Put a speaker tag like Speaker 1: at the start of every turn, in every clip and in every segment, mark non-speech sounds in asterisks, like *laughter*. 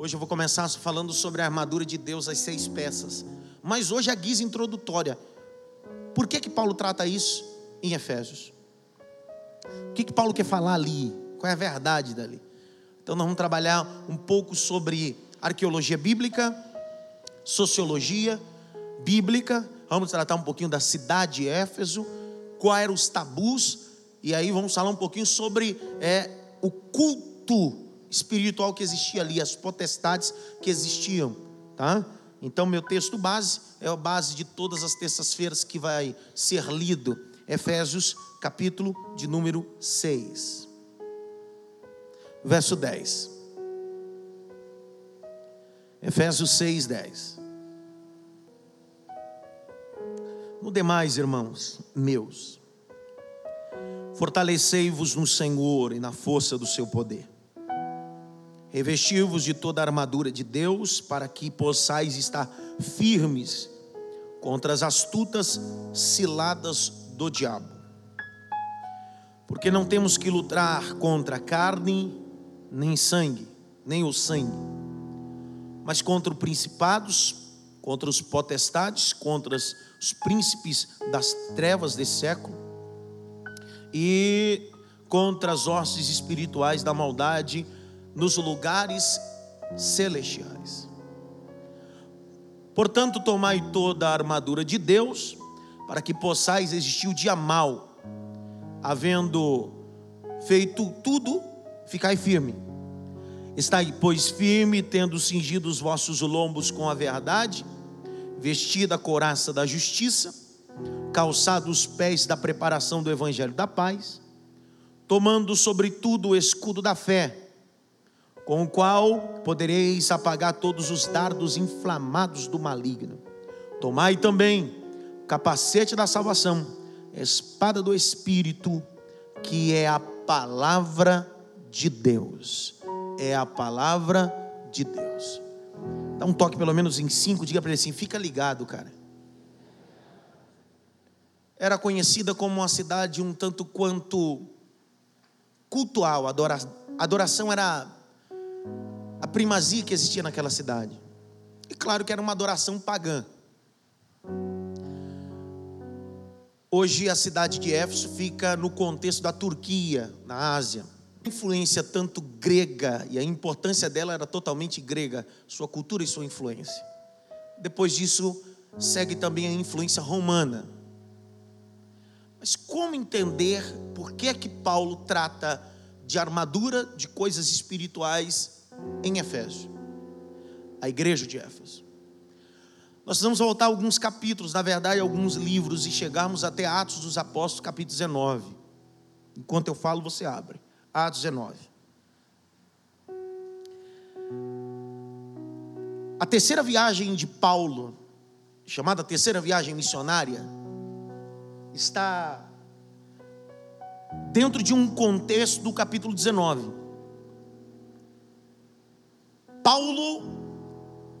Speaker 1: Hoje eu vou começar falando sobre a armadura de Deus, as seis peças. Mas hoje a guisa introdutória. Por que que Paulo trata isso em Efésios? O que que Paulo quer falar ali? Qual é a verdade dali? Então nós vamos trabalhar um pouco sobre arqueologia bíblica, sociologia bíblica, vamos tratar um pouquinho da cidade de Éfeso, quais eram os tabus, e aí vamos falar um pouquinho sobre é, o culto espiritual que existia ali, as potestades que existiam, tá? Então, meu texto base é a base de todas as terças-feiras que vai ser lido, Efésios, capítulo de número 6, verso 10. Efésios 6, 10. No demais, irmãos meus, fortalecei-vos no Senhor e na força do seu poder Revesti-vos de toda a armadura de Deus, para que possais estar firmes contra as astutas ciladas do diabo. Porque não temos que lutar contra carne, nem sangue, nem o sangue, mas contra os principados, contra os potestades, contra os príncipes das trevas desse século e contra as hostes espirituais da maldade nos lugares celestiais. Portanto, tomai toda a armadura de Deus, para que possais existir o dia mal, havendo feito tudo, ficai firme. Estai, pois, firme, tendo cingido os vossos lombos com a verdade, vestida a couraça da justiça, calçado os pés da preparação do evangelho da paz, tomando sobretudo o escudo da fé, com o qual podereis apagar todos os dardos inflamados do maligno. Tomai também o capacete da salvação, espada do Espírito, que é a palavra de Deus. É a palavra de Deus. Dá um toque pelo menos em cinco, diga para ele assim: fica ligado, cara. Era conhecida como uma cidade um tanto quanto cultual, adoração era a primazia que existia naquela cidade. E claro que era uma adoração pagã. Hoje a cidade de Éfeso fica no contexto da Turquia, na Ásia. A influência tanto grega e a importância dela era totalmente grega, sua cultura e sua influência. Depois disso, segue também a influência romana. Mas como entender por que é que Paulo trata de armadura de coisas espirituais em Efésio, a igreja de Éfeso. Nós vamos voltar alguns capítulos, na verdade, alguns livros, e chegarmos até Atos dos Apóstolos, capítulo 19. Enquanto eu falo, você abre. Atos 19. A terceira viagem de Paulo, chamada terceira viagem missionária, está dentro de um contexto do capítulo 19. Paulo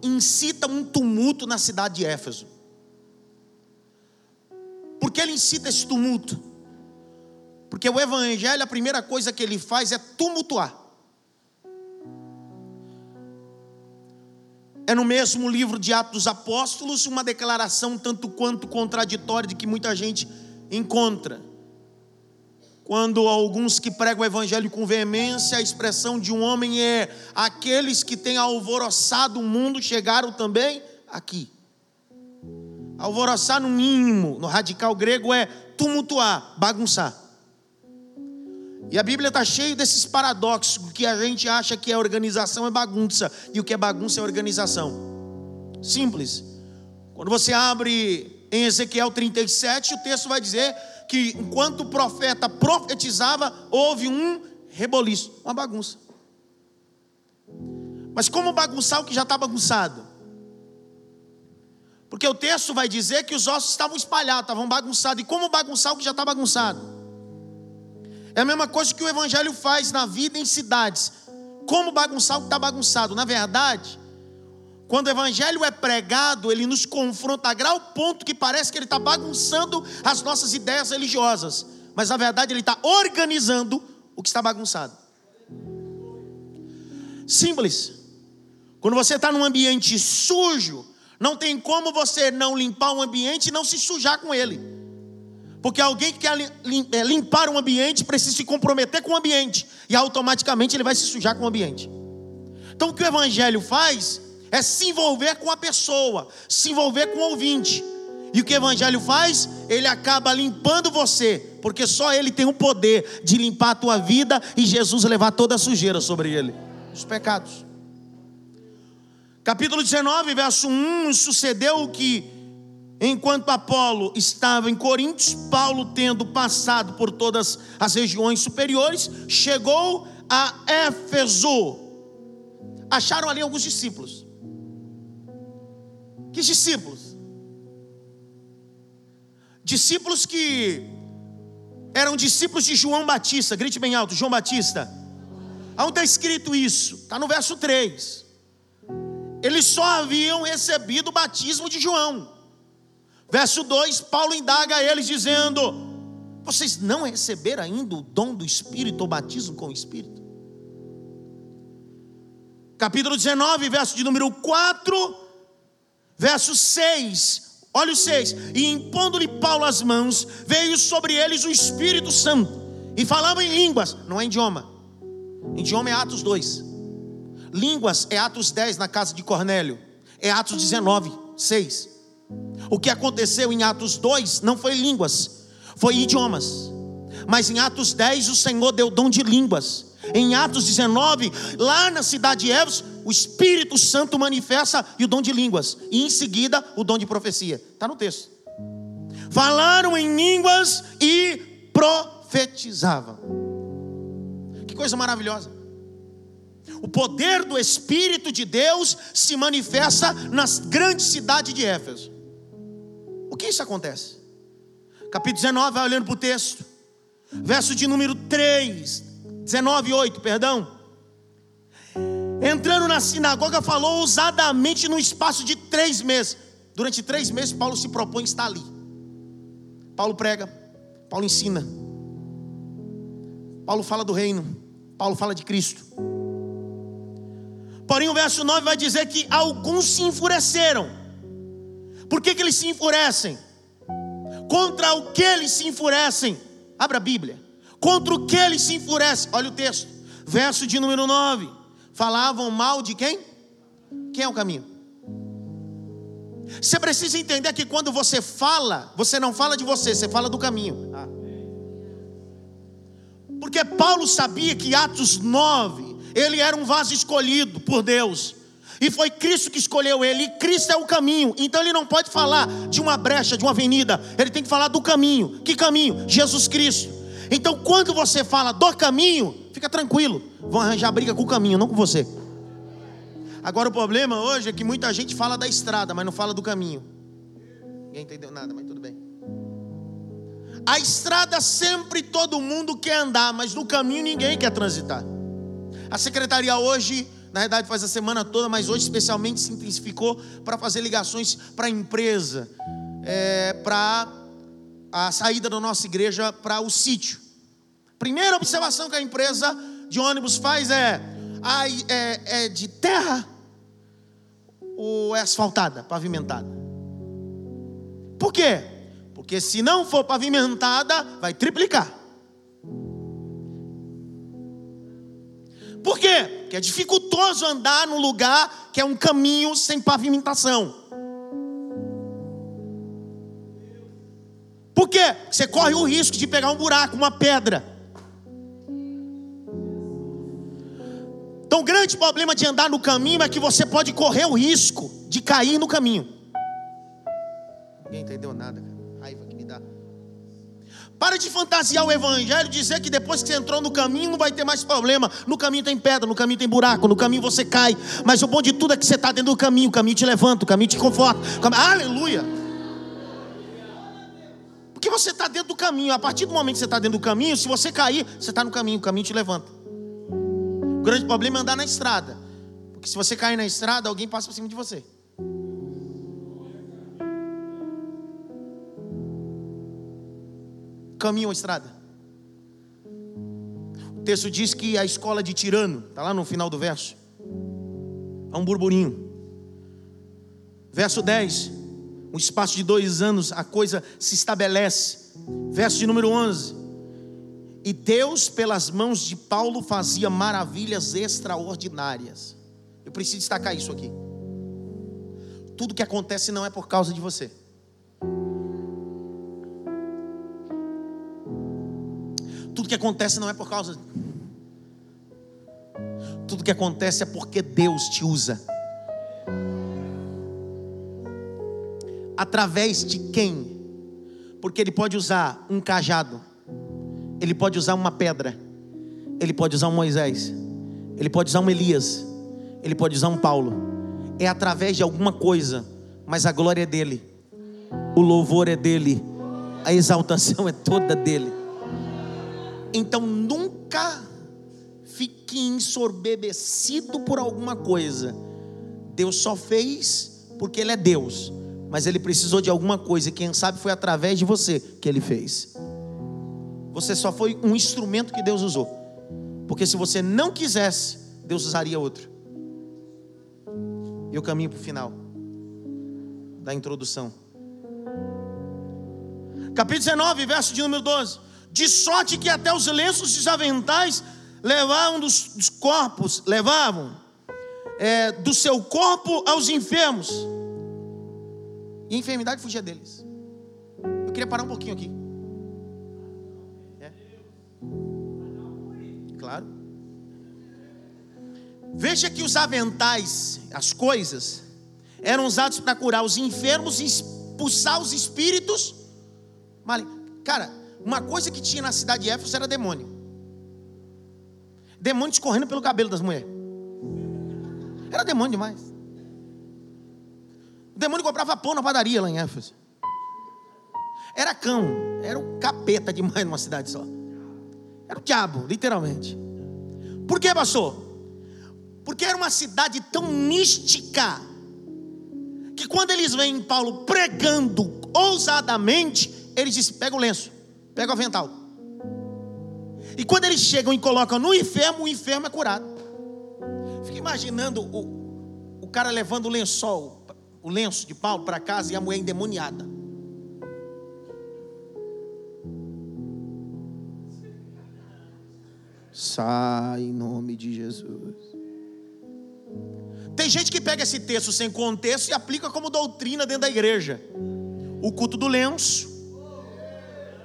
Speaker 1: incita um tumulto na cidade de Éfeso. Por que ele incita esse tumulto? Porque o evangelho, a primeira coisa que ele faz é tumultuar. É no mesmo livro de Atos dos Apóstolos uma declaração tanto quanto contraditória de que muita gente encontra quando alguns que pregam o evangelho com veemência, a expressão de um homem é: aqueles que têm alvoroçado o mundo chegaram também aqui. Alvoroçar, no mínimo, no radical grego, é tumultuar, bagunçar. E a Bíblia está cheia desses paradoxos, que a gente acha que é organização é bagunça, e o que é bagunça é organização. Simples. Quando você abre em Ezequiel 37, o texto vai dizer que enquanto o profeta profetizava, houve um reboliço, uma bagunça. Mas como bagunçar o que já está bagunçado? Porque o texto vai dizer que os ossos estavam espalhados, estavam bagunçados. E como bagunçar o que já está bagunçado? É a mesma coisa que o Evangelho faz na vida em cidades. Como bagunçar o que está bagunçado? Na verdade, quando o evangelho é pregado, ele nos confronta a grau ponto que parece que ele está bagunçando as nossas ideias religiosas, mas na verdade ele está organizando o que está bagunçado. Simples. Quando você está num ambiente sujo, não tem como você não limpar o ambiente e não se sujar com ele. Porque alguém que quer é, limpar um ambiente precisa se comprometer com o ambiente. E automaticamente ele vai se sujar com o ambiente. Então o que o Evangelho faz é se envolver com a pessoa, se envolver com o ouvinte. E o que o Evangelho faz? Ele acaba limpando você, porque só Ele tem o poder de limpar a tua vida e Jesus levar toda a sujeira sobre ele, os pecados. Capítulo 19, verso 1: Sucedeu que, enquanto Apolo estava em Coríntios, Paulo, tendo passado por todas as regiões superiores, chegou a Éfeso. Acharam ali alguns discípulos. Que discípulos? Discípulos que eram discípulos de João Batista, grite bem alto, João Batista. Onde está escrito isso? Está no verso 3. Eles só haviam recebido o batismo de João. Verso 2, Paulo indaga a eles dizendo: Vocês não receberam ainda o dom do Espírito, o batismo com o Espírito? Capítulo 19, verso de número 4, verso 6. Olha o 6: E impondo-lhe Paulo as mãos, veio sobre eles o Espírito Santo, e falavam em línguas, não é idioma, idioma é Atos 2. Línguas é Atos 10 na casa de Cornélio, é Atos 19, 6. O que aconteceu em Atos 2 não foi línguas, foi idiomas. Mas em Atos 10 o Senhor deu dom de línguas. Em Atos 19, lá na cidade de Éfeso, o Espírito Santo manifesta e o dom de línguas. E em seguida, o dom de profecia. Está no texto. Falaram em línguas e profetizavam. Que coisa maravilhosa. O poder do Espírito de Deus se manifesta nas grandes cidades de Éfeso. O que isso acontece? Capítulo 19, vai olhando para o texto. Verso de número 3, 19, 8, perdão. Entrando na sinagoga, falou ousadamente no espaço de três meses. Durante três meses, Paulo se propõe estar ali. Paulo prega, Paulo ensina, Paulo fala do reino, Paulo fala de Cristo. Porém, o verso 9 vai dizer que alguns se enfureceram. Por que, que eles se enfurecem? Contra o que eles se enfurecem? Abra a Bíblia. Contra o que eles se enfurecem? Olha o texto, verso de número 9. Falavam mal de quem? Quem é o caminho? Você precisa entender que quando você fala, você não fala de você, você fala do caminho. Porque Paulo sabia que Atos 9 ele era um vaso escolhido por Deus. E foi Cristo que escolheu ele, e Cristo é o caminho. Então ele não pode falar de uma brecha, de uma avenida, ele tem que falar do caminho. Que caminho? Jesus Cristo. Então quando você fala do caminho, fica tranquilo, vão arranjar briga com o caminho, não com você. Agora o problema hoje é que muita gente fala da estrada, mas não fala do caminho. Ninguém entendeu nada, mas tudo bem. A estrada sempre todo mundo quer andar, mas no caminho ninguém quer transitar. A secretaria hoje, na verdade faz a semana toda, mas hoje especialmente se intensificou para fazer ligações para a empresa, é, para a saída da nossa igreja para o sítio. Primeira observação que a empresa de ônibus faz é, é, é de terra ou é asfaltada, pavimentada? Por quê? Porque se não for pavimentada, vai triplicar. Por quê? Porque é dificultoso andar num lugar que é um caminho sem pavimentação. Por quê? Você corre o risco de pegar um buraco, uma pedra. Então, o grande problema de andar no caminho é que você pode correr o risco de cair no caminho. Ninguém entendeu nada, cara. Raiva que me dá. Para de fantasiar o evangelho, dizer que depois que você entrou no caminho não vai ter mais problema. No caminho tem pedra, no caminho tem buraco, no caminho você cai. Mas o bom de tudo é que você está dentro do caminho, o caminho te levanta, o caminho te conforta. Caminho... Aleluia! Porque você está dentro do caminho. A partir do momento que você está dentro do caminho, se você cair, você está no caminho, o caminho te levanta. Grande problema é andar na estrada. Porque se você cair na estrada, alguém passa por cima de você. caminho ou estrada? O texto diz que a escola de tirano, está lá no final do verso. Há um burburinho. Verso 10. Um espaço de dois anos, a coisa se estabelece. Verso de número 11. E Deus, pelas mãos de Paulo, fazia maravilhas extraordinárias. Eu preciso destacar isso aqui. Tudo que acontece não é por causa de você. Tudo que acontece não é por causa. Tudo que acontece é porque Deus te usa. Através de quem? Porque Ele pode usar um cajado, Ele pode usar uma pedra, Ele pode usar um Moisés, Ele pode usar um Elias, Ele pode usar um Paulo. É através de alguma coisa, mas a glória é dele, o louvor é dele, a exaltação é toda dele. Então nunca fique ensorbebecido por alguma coisa. Deus só fez porque Ele é Deus, mas Ele precisou de alguma coisa, e quem sabe foi através de você que Ele fez. Você só foi um instrumento que Deus usou, porque se você não quisesse, Deus usaria outro. E eu caminho para o final da introdução. Capítulo 19, verso de número 12 de sorte que até os lenços e os aventais levavam dos, dos corpos, levavam é, do seu corpo aos enfermos, e a enfermidade fugia deles. Eu queria parar um pouquinho aqui. Claro. Veja que os aventais, as coisas, eram usados para curar os enfermos e expulsar os espíritos. Cara, uma coisa que tinha na cidade de Éfeso era demônio. Demônio escorrendo pelo cabelo das mulheres. Era demônio demais. O demônio comprava pão na padaria lá em Éfeso. Era cão, era um capeta demais numa cidade só. Era o diabo, literalmente. Por que, pastor? Porque era uma cidade tão mística que quando eles veem Paulo pregando ousadamente, eles dizem: pega o lenço. Pega o avental. E quando eles chegam e colocam no enfermo, o enfermo é curado. Fica imaginando o, o cara levando o lençol, o lenço de Paulo para casa e a mulher endemoniada. Sai em nome de Jesus. Tem gente que pega esse texto sem contexto e aplica como doutrina dentro da igreja. O culto do lenço,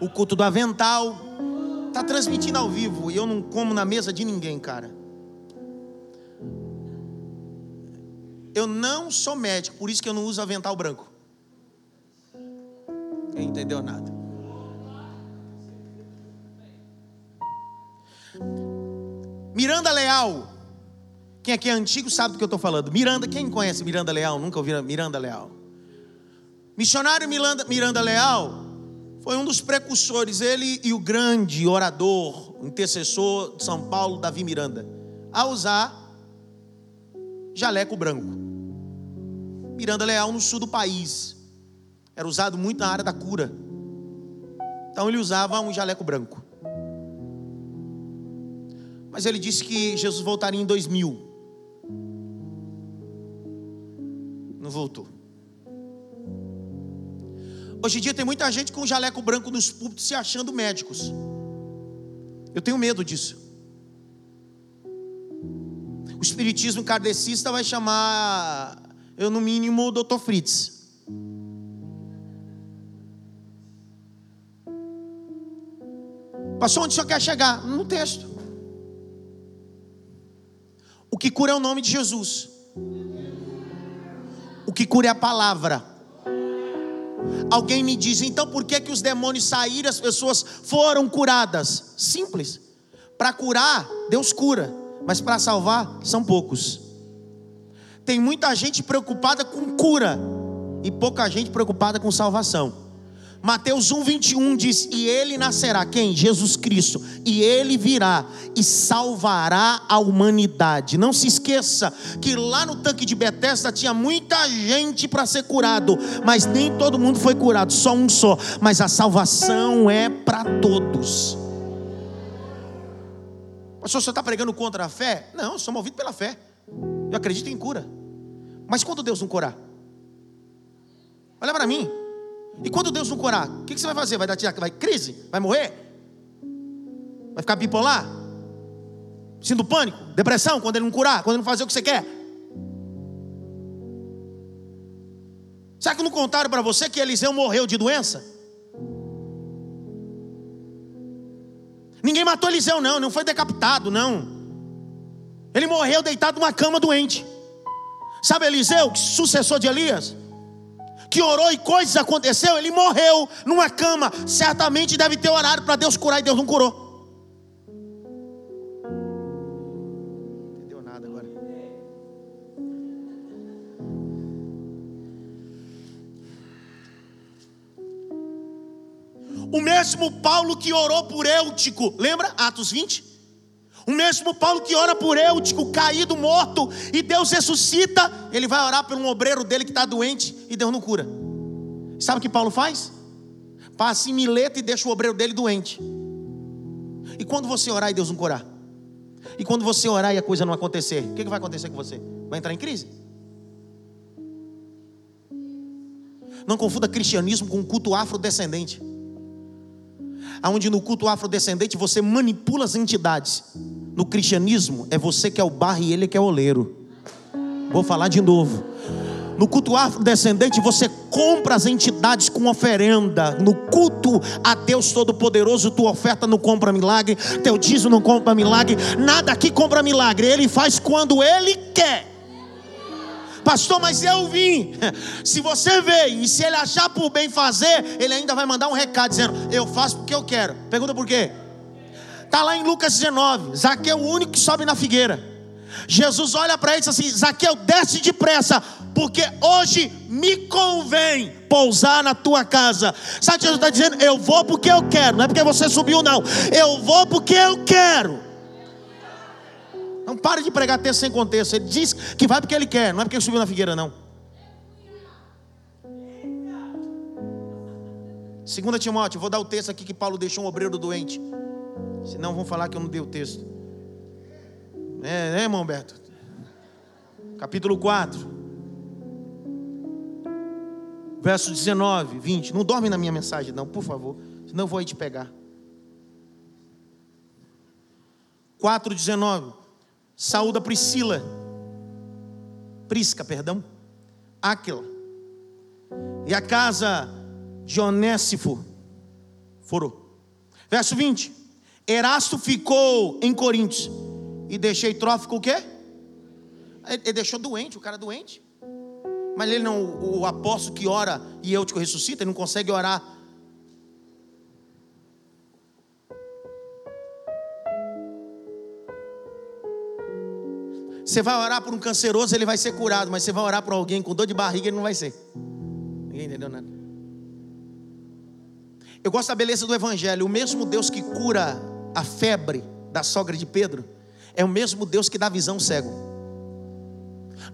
Speaker 1: o culto do avental. Está transmitindo ao vivo e eu não como na mesa de ninguém, cara. Eu não sou médico, por isso que eu não uso avental branco. Quem entendeu nada? Miranda Leal. Quem aqui é antigo sabe do que eu estou falando. Miranda, quem conhece Miranda Leal? Nunca ouviram Miranda Leal? Missionário Miranda, Miranda Leal foi um dos precursores, ele e o grande orador, intercessor de São Paulo, Davi Miranda, a usar jaleco branco. Miranda Leal no sul do país. Era usado muito na área da cura. Então ele usava um jaleco branco. Mas ele disse que Jesus voltaria em 2000. Não voltou. Hoje em dia tem muita gente com jaleco branco nos púlpitos se achando médicos. Eu tenho medo disso. O espiritismo kardecista vai chamar, eu no mínimo, o Dr. Fritz. Passou onde o senhor quer chegar? No texto. O que cura é o nome de Jesus. O que cura é a palavra. Alguém me diz, então por que, que os demônios saíram, as pessoas foram curadas? Simples. Para curar, Deus cura, mas para salvar, são poucos. Tem muita gente preocupada com cura e pouca gente preocupada com salvação. Mateus 1, 21 diz: E ele nascerá, quem? Jesus Cristo. E ele virá e salvará a humanidade. Não se esqueça que lá no tanque de Betesda tinha muita gente para ser curado, mas nem todo mundo foi curado, só um só. Mas a salvação é para todos. Pastor, você está pregando contra a fé? Não, eu sou movido pela fé. Eu acredito em cura. Mas quando Deus não curar? Olha para mim. E quando Deus não curar, o que, você vai fazer? Vai dar vai crise? Vai morrer? Vai ficar bipolar? Sinto pânico? Depressão? Quando ele não curar? Quando ele não fazer o que você quer? Será que não contaram para você que Eliseu morreu de doença? Ninguém matou Eliseu, não, não foi decapitado, não. Ele morreu deitado numa cama doente. Sabe Eliseu, sucessor de Elias? Que orou e coisas aconteceu, ele morreu numa cama. Certamente deve ter orado para Deus curar e Deus não curou. O mesmo Paulo que orou por Eutico, lembra? Atos 20? O mesmo Paulo que ora por Eutico, caído, morto, e Deus ressuscita, ele vai orar por um obreiro dele que está doente e Deus não cura. Sabe o que Paulo faz? Passa em Mileto e deixa o obreiro dele doente. E quando você orar e Deus não curar? E quando você orar e a coisa não acontecer, o que vai acontecer com você? Vai entrar em crise? Não confunda cristianismo com culto afrodescendente onde no culto afrodescendente você manipula as entidades. No cristianismo é você que é o barro e ele que é o oleiro. Vou falar de novo. No culto afrodescendente você compra as entidades com oferenda. No culto a Deus Todo-Poderoso, tua oferta não compra milagre, teu dízimo não compra milagre, nada aqui compra milagre. Ele faz quando ele quer. Pastor, mas eu vim. *laughs* Se você veio e se ele achar por bem fazer, ele ainda vai mandar um recado dizendo: Eu faço porque eu quero. Pergunta por quê? Está lá em Lucas 19. Zaqueu, o único que sobe na figueira. Jesus olha para ele e diz assim: Zaqueu, desce depressa, porque hoje me convém pousar na tua casa. Sabe o que Jesus está dizendo? Eu vou porque eu quero, não é porque você subiu, não. Eu vou porque eu quero. Não pare de pregar texto sem contexto. Ele diz que vai porque ele quer, não é porque ele subiu na figueira, não. Segunda Timóteo, vou dar o texto aqui que Paulo deixou um obreiro doente. Senão vão falar que eu não dei o texto. É, né, irmão Humberto? Capítulo 4. Verso 19, 20. Não dorme na minha mensagem, não, por favor. Senão eu vou aí te pegar. 4, 19. Saúda Priscila, Prisca, perdão, Áquila, e a casa de Onésipo forou. Verso 20: Erasto ficou em Coríntios e deixei Trófico o quê? Ele deixou doente, o cara doente. Mas ele não, o apóstolo que ora e eu te ressuscita, ele não consegue orar Você vai orar por um canceroso, ele vai ser curado, mas você vai orar por alguém com dor de barriga, ele não vai ser. Ninguém entendeu nada. Eu gosto da beleza do Evangelho. O mesmo Deus que cura a febre da sogra de Pedro, é o mesmo Deus que dá visão cego.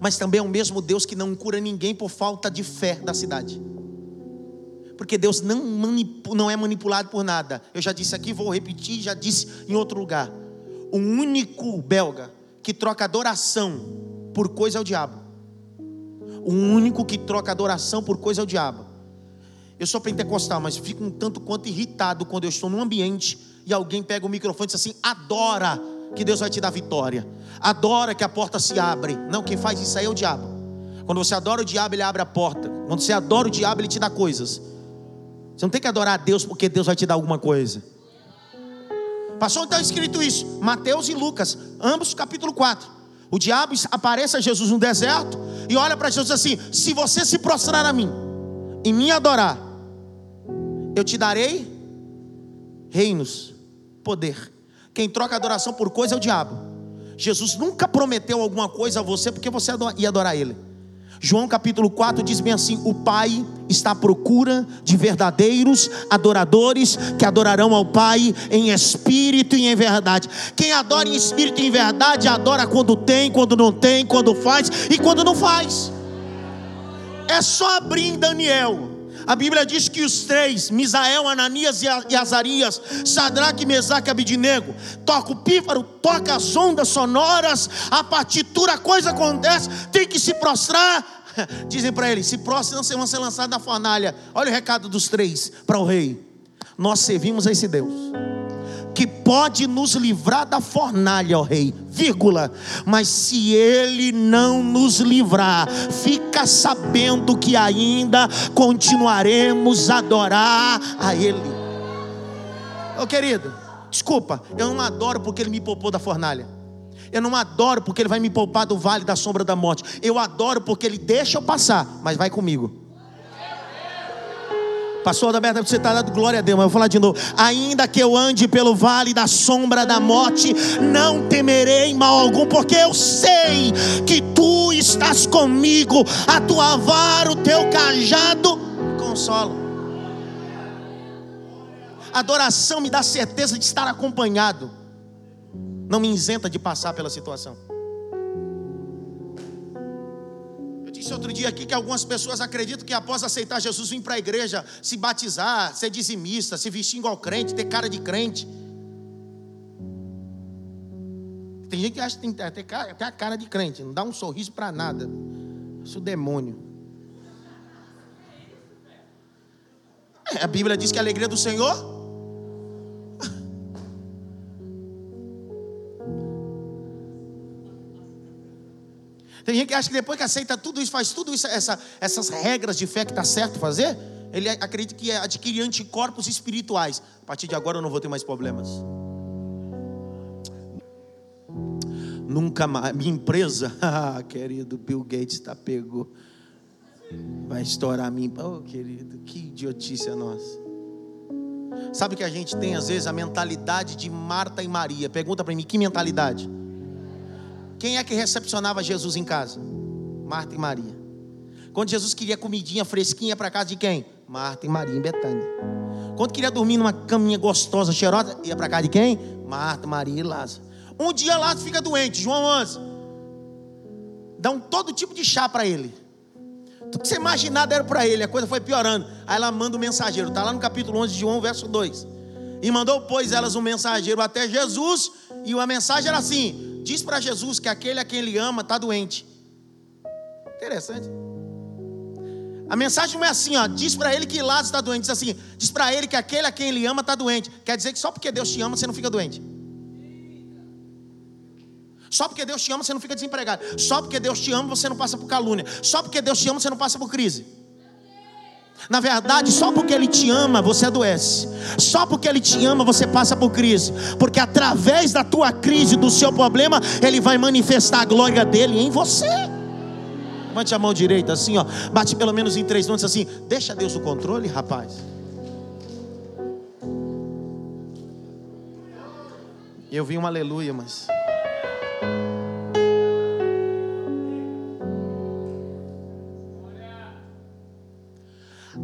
Speaker 1: Mas também é o mesmo Deus que não cura ninguém por falta de fé da cidade. Porque Deus não, não é manipulado por nada. Eu já disse aqui, vou repetir, já disse em outro lugar. O único belga que troca adoração por coisa é o diabo. O único que troca adoração por coisa é o diabo. Eu sou pentecostal, mas fico um tanto quanto irritado quando eu estou num ambiente e alguém pega o microfone e diz assim: adora que Deus vai te dar vitória, adora que a porta se abre. Não, quem faz isso aí é o diabo. Quando você adora o diabo, ele abre a porta. Quando você adora o diabo, ele te dá coisas. Você não tem que adorar a Deus porque Deus vai te dar alguma coisa. Passou então escrito isso, Mateus e Lucas, ambos capítulo 4. O diabo aparece a Jesus no deserto e olha para Jesus assim: Se você se prostrar a mim e me adorar, eu te darei reinos, poder. Quem troca adoração por coisa é o diabo. Jesus nunca prometeu alguma coisa a você porque você ia adorar ele. João capítulo 4 diz bem assim: O Pai está à procura de verdadeiros adoradores que adorarão ao Pai em espírito e em verdade. Quem adora em espírito e em verdade, adora quando tem, quando não tem, quando faz e quando não faz. É só abrir em Daniel A Bíblia diz que os três, Misael, Ananias e Azarias, Sadraque, Mesaque e Abidinego, toca o pífaro, toca as ondas sonoras, a partitura, a coisa acontece, tem que se prostrar. *laughs* Dizem para ele: se prostram, senão vão ser lançados na fornalha. Olha o recado dos três para o rei. Nós servimos a esse Deus que pode nos livrar da fornalha, ó rei, vírgula. Mas se ele não nos livrar, fica sabendo que ainda continuaremos a adorar a ele. Ô querido, desculpa, eu não adoro porque ele me poupou da fornalha. Eu não adoro porque ele vai me poupar do vale da sombra da morte. Eu adoro porque ele deixa eu passar, mas vai comigo. Pastor Adalberto, você está dando glória a Deus, mas eu vou falar de novo. Ainda que eu ande pelo vale da sombra da morte, não temerei mal algum, porque eu sei que tu estás comigo, a tua vara, o teu cajado consola. Adoração me dá certeza de estar acompanhado, não me isenta de passar pela situação. Disse outro dia aqui que algumas pessoas acreditam que após aceitar Jesus, vir para a igreja, se batizar, ser dizimista, se vestir igual crente, ter cara de crente. Tem gente que acha que tem que ter a cara de crente, não dá um sorriso para nada. Isso é o demônio. É, a Bíblia diz que a alegria do Senhor Tem gente que acha que depois que aceita tudo isso, faz tudo isso, essa, essas regras de fé que está certo fazer, ele acredita que adquire anticorpos espirituais. A partir de agora eu não vou ter mais problemas. Nunca mais. Minha empresa, *laughs* ah, querido, Bill Gates está pego. Vai estourar a mim. Oh, querido, que idiotice nossa. Sabe que a gente tem às vezes a mentalidade de Marta e Maria. Pergunta para mim, que mentalidade? Quem é que recepcionava Jesus em casa? Marta e Maria. Quando Jesus queria comidinha fresquinha para casa de quem? Marta e Maria em Betânia. Quando queria dormir numa caminha gostosa, cheirosa, ia para casa de quem? Marta, Maria e Lázaro. Um dia Lázaro fica doente, João 11. Dá um todo tipo de chá para ele. Tudo que você imaginar deram para ele, a coisa foi piorando. Aí ela manda o um mensageiro, está lá no capítulo 11 de João, verso 2. E mandou, pois, elas um mensageiro até Jesus, e a mensagem era assim: diz para Jesus que aquele a quem ele ama está doente. Interessante. A mensagem não é assim, ó. Diz para ele que Lázaro está doente. Diz assim: diz para ele que aquele a quem ele ama está doente. Quer dizer que só porque Deus te ama você não fica doente. Só porque Deus te ama você não fica desempregado. Só porque Deus te ama você não passa por calúnia. Só porque Deus te ama você não passa por crise. Na verdade, só porque Ele te ama, você adoece. Só porque Ele te ama, você passa por crise. Porque através da tua crise, do seu problema, Ele vai manifestar a glória dele em você. Levante a mão direita assim, ó. Bate pelo menos em três notes assim. Deixa Deus o controle, rapaz. Eu vi um aleluia, mas.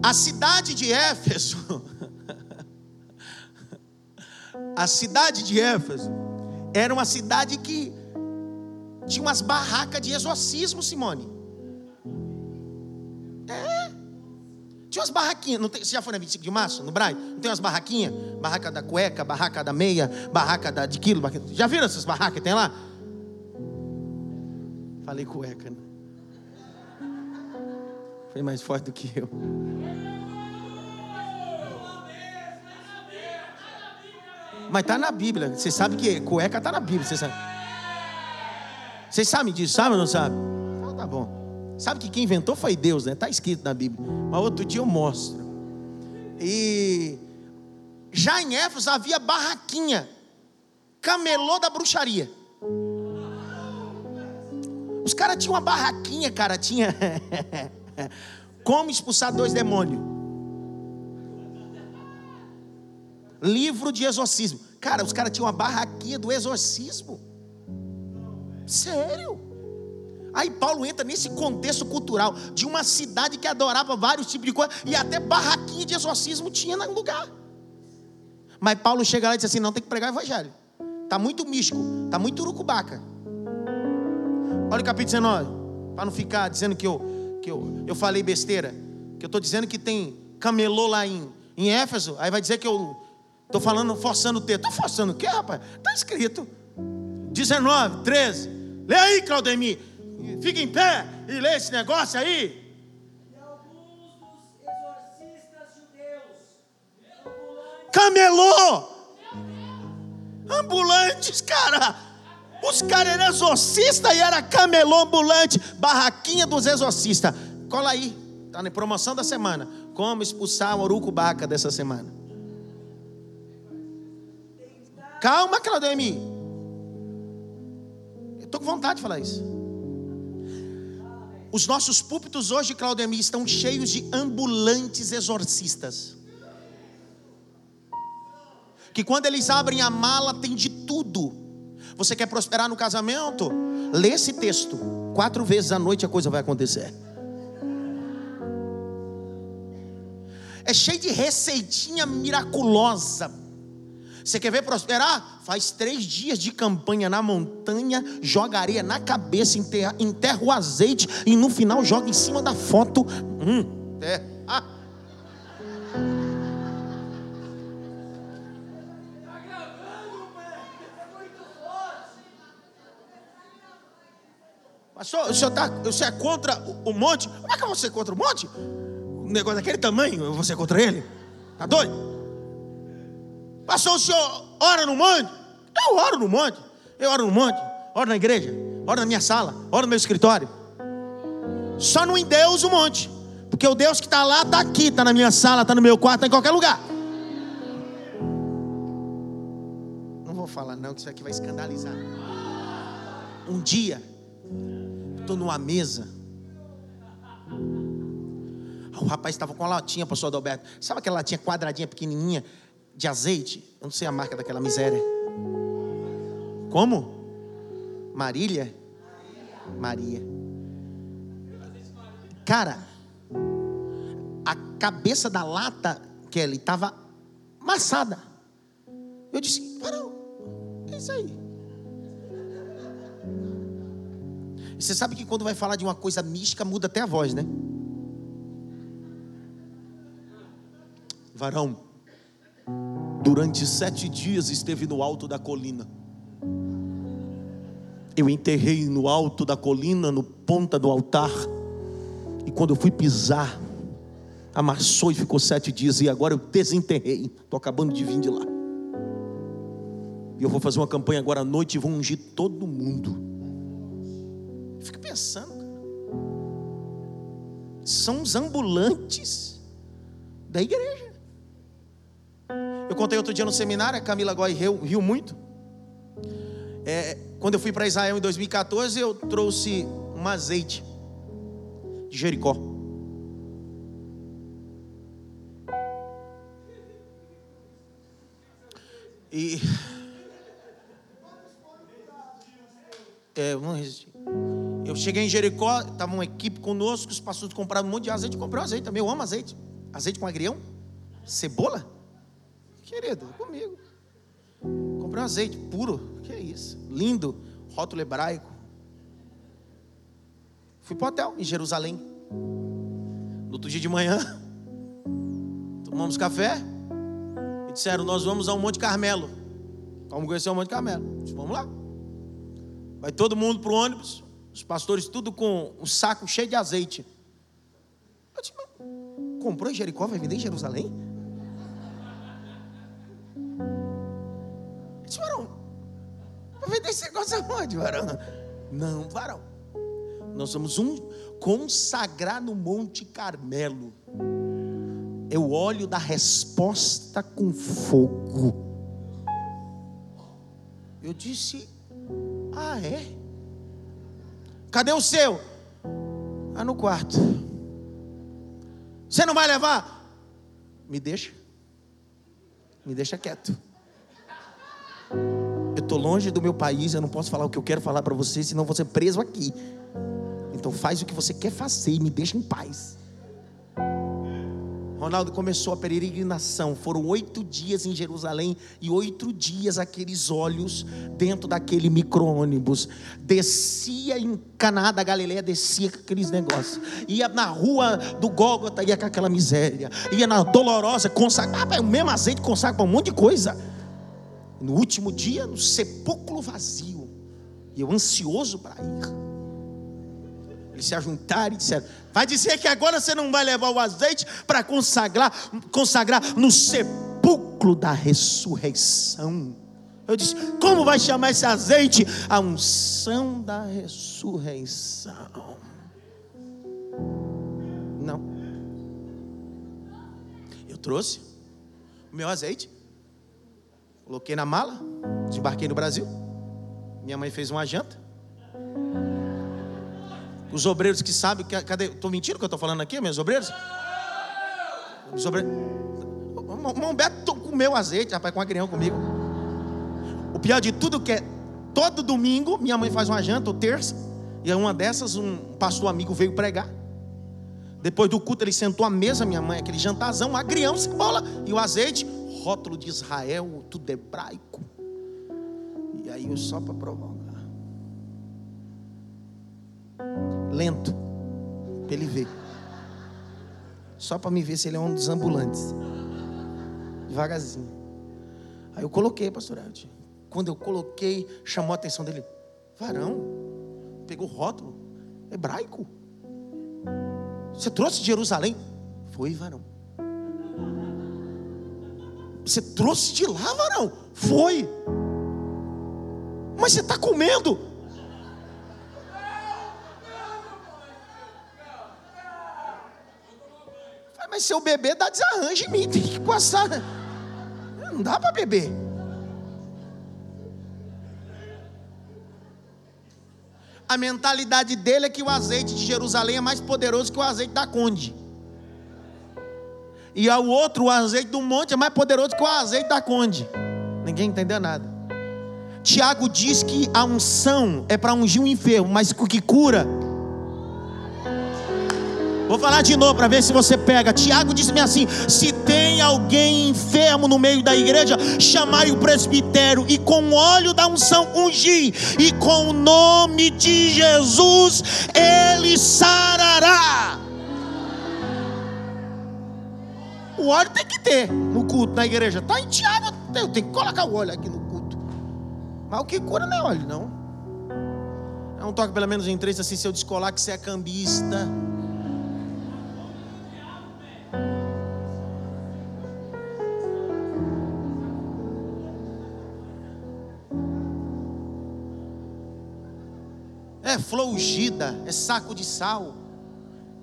Speaker 1: A cidade de Éfeso, *laughs* a cidade de Éfeso, era uma cidade que tinha umas barracas de exorcismo, Simone. É. Tinha umas barraquinhas. Não tem, você já foi na 25 de março, no Braille? Não tem umas barraquinhas? Barraca da cueca, barraca da meia, barraca da, de quilo. Barraca, já viram essas barracas? Tem lá? Falei cueca, né? Foi mais forte do que eu. Mas está na Bíblia. Você sabe que cueca está na Bíblia. Você sabe? Vocês sabem disso, sabe ou não sabe? Então tá bom. Sabe que quem inventou foi Deus, né? Está escrito na Bíblia. Mas outro dia eu mostro. E já em Éfeso havia barraquinha, camelô da bruxaria. Os caras tinham uma barraquinha, cara, tinha *laughs* Como expulsar dois demônios? Livro de exorcismo. Cara, os caras tinham uma barraquinha do exorcismo. Sério. Aí Paulo entra nesse contexto cultural de uma cidade que adorava vários tipos de coisa e até barraquinha de exorcismo tinha no lugar. Mas Paulo chega lá e diz assim: não tem que pregar o evangelho. Está muito místico, está muito urucubaca. Olha o capítulo 19, para não ficar dizendo que eu que eu, eu falei besteira, que eu estou dizendo que tem camelou lá em, em Éfeso, aí vai dizer que eu estou falando, forçando o texto. Estou forçando o quê, rapaz? Está escrito. 19, 13. Lê aí, Claudemir. Fica em pé e lê esse negócio aí. Camelô! Ambulantes, cara! Os caras eram exorcistas e era camelô ambulante, barraquinha dos exorcistas. Cola aí, tá na promoção da semana. Como expulsar o urucubaca dessa semana. Calma, Claudemir. Eu tô com vontade de falar isso. Os nossos púlpitos hoje, Claudemir, estão cheios de ambulantes exorcistas. Que quando eles abrem a mala tem de tudo você quer prosperar no casamento? Lê esse texto. Quatro vezes à noite a coisa vai acontecer. É cheio de receitinha miraculosa. Você quer ver prosperar? Faz três dias de campanha na montanha, joga areia na cabeça, enterra, enterra o azeite e no final joga em cima da foto. Hum, é. Ah. Pastor, o senhor, tá, o senhor é contra o, monte? Como é que eu vou ser contra o monte? Um negócio daquele tamanho, eu vou ser contra ele? Tá doido? Pastor, o senhor ora no monte? Eu oro no monte. Eu oro no monte, oro na igreja, oro na minha sala, oro no meu escritório. Só não em Deus o monte. Porque o Deus que está lá está aqui, está na minha sala, está no meu quarto, está em qualquer lugar. Não vou falar não, que isso aqui vai escandalizar. Um dia Estou numa mesa. O rapaz estava com uma latinha, pastor Adalberto. Sabe aquela latinha quadradinha, pequenininha, de azeite? Eu não sei a marca daquela miséria. Como? Marília? Maria. Cara, a cabeça da lata, Kelly, estava amassada. Eu disse, parou. É isso aí. Você sabe que quando vai falar de uma coisa mística, muda até a voz, né? Varão, durante sete dias esteve no alto da colina. Eu enterrei no alto da colina, no ponta do altar. E quando eu fui pisar, amassou e ficou sete dias. E agora eu desenterrei. Estou acabando de vir de lá. E eu vou fazer uma campanha agora à noite e vou ungir todo mundo fico pensando, cara. São os ambulantes da igreja. Eu contei outro dia no seminário, a Camila Goy riu, riu muito. É, quando eu fui para Israel em 2014, eu trouxe um azeite de Jericó. E. *laughs* É, vamos resistir. Eu cheguei em Jericó, estava uma equipe conosco, os pastores compraram um monte de azeite, comprei um azeite também, eu amo azeite. Azeite com agrião? Cebola? Querido, comigo. Comprei um azeite puro, que é isso? Lindo, rótulo hebraico. Fui para o hotel em Jerusalém. No outro dia de manhã, *laughs* tomamos café e disseram: Nós vamos ao Monte Carmelo. Vamos conhecer o Monte Carmelo. Disse, vamos lá. Vai todo mundo para o ônibus. Os pastores tudo com um saco cheio de azeite. Eu disse, comprou em Jericó, vai vender em Jerusalém? Eu disse, varão, vai vender esse negócio aonde, varão? Não, varão. Nós vamos um consagrar no Monte Carmelo. É o óleo da resposta com fogo. Eu disse, ah, é? Cadê o seu? Ah, no quarto. Você não vai levar? Me deixa. Me deixa quieto. Eu estou longe do meu país, eu não posso falar o que eu quero falar para você, senão vou ser preso aqui. Então faz o que você quer fazer e me deixa em paz. Ronaldo começou a peregrinação. Foram oito dias em Jerusalém e oito dias aqueles olhos dentro daquele micro-ônibus. Descia em Caná da Galileia, descia com aqueles negócios. Ia na rua do Gólgota, ia com aquela miséria. Ia na Dolorosa, consagrava o mesmo azeite, consagra um monte de coisa. No último dia, no sepulcro vazio. E eu ansioso para ir. Eles se ajuntaram e disseram: Vai dizer que agora você não vai levar o azeite para consagrar, consagrar no sepulcro da ressurreição. Eu disse: Como vai chamar esse azeite? A unção da ressurreição. Não. Eu trouxe o meu azeite, coloquei na mala, desembarquei no Brasil. Minha mãe fez uma janta. Os obreiros que sabem, cadê? Estou mentindo que eu estou falando aqui, meus obreiros? Os obreiros. O irmão Beto comeu azeite, rapaz, com a criança comigo. O pior de tudo que é, todo domingo, minha mãe faz uma janta, ou terça, e uma dessas, um pastor amigo veio pregar. Depois do culto, ele sentou à mesa, minha mãe, aquele jantarzão, agrião, cebola e o azeite, rótulo de Israel, tudo hebraico. E aí, só para provar lento, para ele ver. Só para me ver se ele é um dos ambulantes. Devagarzinho. Aí eu coloquei, pastor Ed. Quando eu coloquei, chamou a atenção dele. Varão, pegou o rótulo, hebraico. Você trouxe de Jerusalém? Foi, varão. Você trouxe de lá, varão? Foi. Mas você está comendo? Mas se eu beber, dá desarranjo em mim, tem que passar. Não dá para beber. A mentalidade dele é que o azeite de Jerusalém é mais poderoso que o azeite da Conde. E ao outro, o azeite do monte é mais poderoso que o azeite da Conde. Ninguém entendeu nada. Tiago diz que a unção é para ungir um enfermo, mas o que cura Vou falar de novo para ver se você pega. Tiago disse-me assim: se tem alguém enfermo no meio da igreja, chamai o presbitério e com o óleo da unção ungir, e com o nome de Jesus ele sarará. O óleo tem que ter no culto, na igreja. Está em Tiago, eu tenho que colocar o óleo aqui no culto. Mas o que cura não é óleo, não. É um toque pelo menos em três, assim, se eu descolar que você é cambista. É flor ungida, é saco de sal,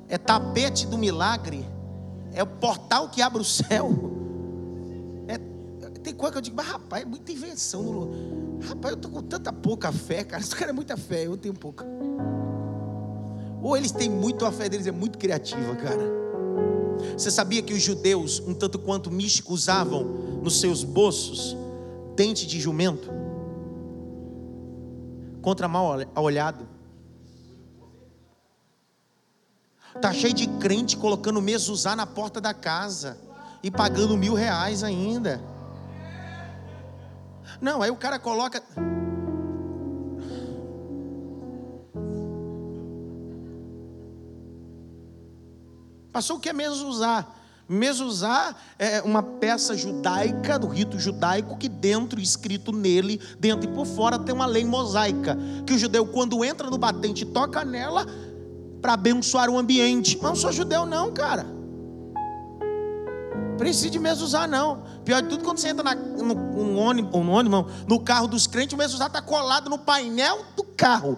Speaker 1: é tapete do milagre, é o portal que abre o céu. É, tem coisa que eu digo, mas rapaz, é muita invenção. Rapaz, eu estou com tanta pouca fé, cara. Isso cara é muita fé, eu tenho pouca. Ou eles têm muito, a fé deles é muito criativa, cara. Você sabia que os judeus, um tanto quanto místicos, usavam nos seus bolsos dente de jumento? Contra mal olhado. Tá cheio de crente colocando mezuzá na porta da casa e pagando mil reais ainda. Não, aí o cara coloca. Passou o que é mezuzá? Mezuzá é uma peça judaica, do rito judaico, que dentro, escrito nele, dentro e por fora, tem uma lei mosaica. Que o judeu, quando entra no batente e toca nela, para abençoar o ambiente. Mas não sou judeu, não, cara. Precisa de usar não. Pior de tudo, quando você entra na, no, no, ônibus, no, ônibus, no carro dos crentes, o usar está colado no painel do carro.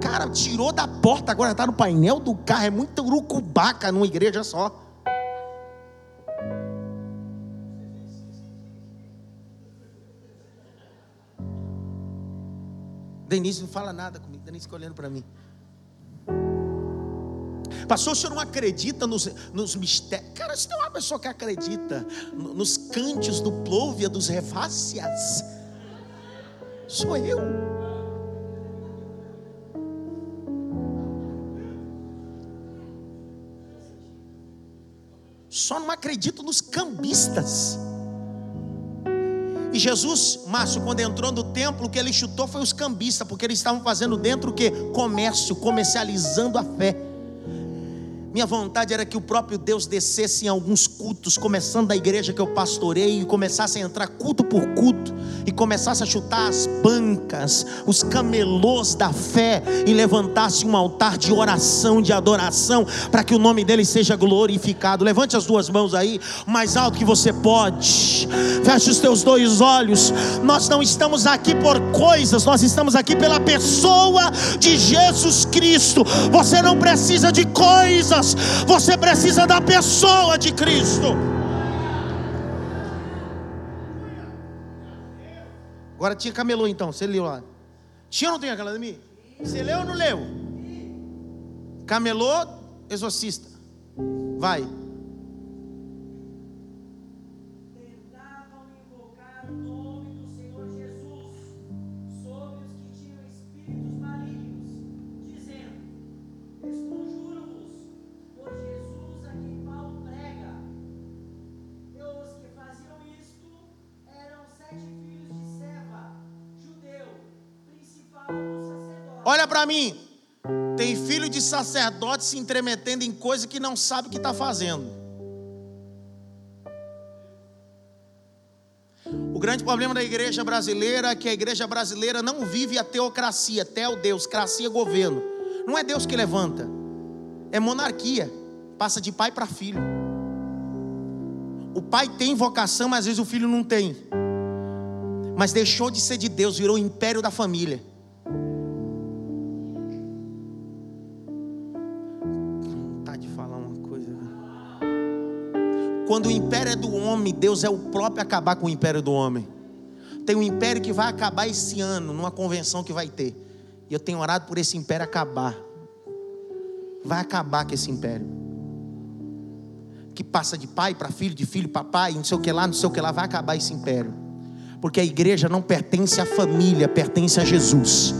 Speaker 1: Cara, tirou da porta, agora está no painel do carro. É muito urucubaca numa igreja só. Denise não fala nada comigo, Denise fica olhando para mim. Pastor, o senhor não acredita nos, nos mistérios? Cara, se tem uma pessoa que acredita nos cânticos do Plúvia, dos Revácias, sou eu. só não acredito nos cambistas. E Jesus, Márcio, quando entrou no templo, o que ele chutou foi os cambistas, porque eles estavam fazendo dentro o que? Comércio, comercializando a fé. Minha vontade era que o próprio Deus descesse em alguns cultos, começando da igreja que eu pastorei, e começasse a entrar culto por culto, e começasse a chutar as bancas, os camelôs da fé, e levantasse um altar de oração, de adoração, para que o nome dele seja glorificado. Levante as duas mãos aí, mais alto que você pode, feche os teus dois olhos. Nós não estamos aqui por coisas, nós estamos aqui pela pessoa de Jesus Cristo. Você não precisa de coisas você precisa da pessoa de Cristo. Agora tinha camelô então, você leu lá. Tinha ou não tem aquela de mim? Você leu ou não leu? Camelô, exorcista. Vai. Olha para mim. Tem filho de sacerdote se entremetendo em coisa que não sabe o que está fazendo. O grande problema da igreja brasileira é que a igreja brasileira não vive a teocracia, teo Deus, cracia governo. Não é Deus que levanta, é monarquia, passa de pai para filho. O pai tem vocação, mas às vezes o filho não tem. Mas deixou de ser de Deus, virou o império da família. Quando o império é do homem, Deus é o próprio acabar com o império do homem. Tem um império que vai acabar esse ano, numa convenção que vai ter. E eu tenho orado por esse império acabar. Vai acabar com esse império. Que passa de pai para filho, de filho para pai, não sei o que lá, não sei o que lá, vai acabar esse império. Porque a igreja não pertence à família, pertence a Jesus.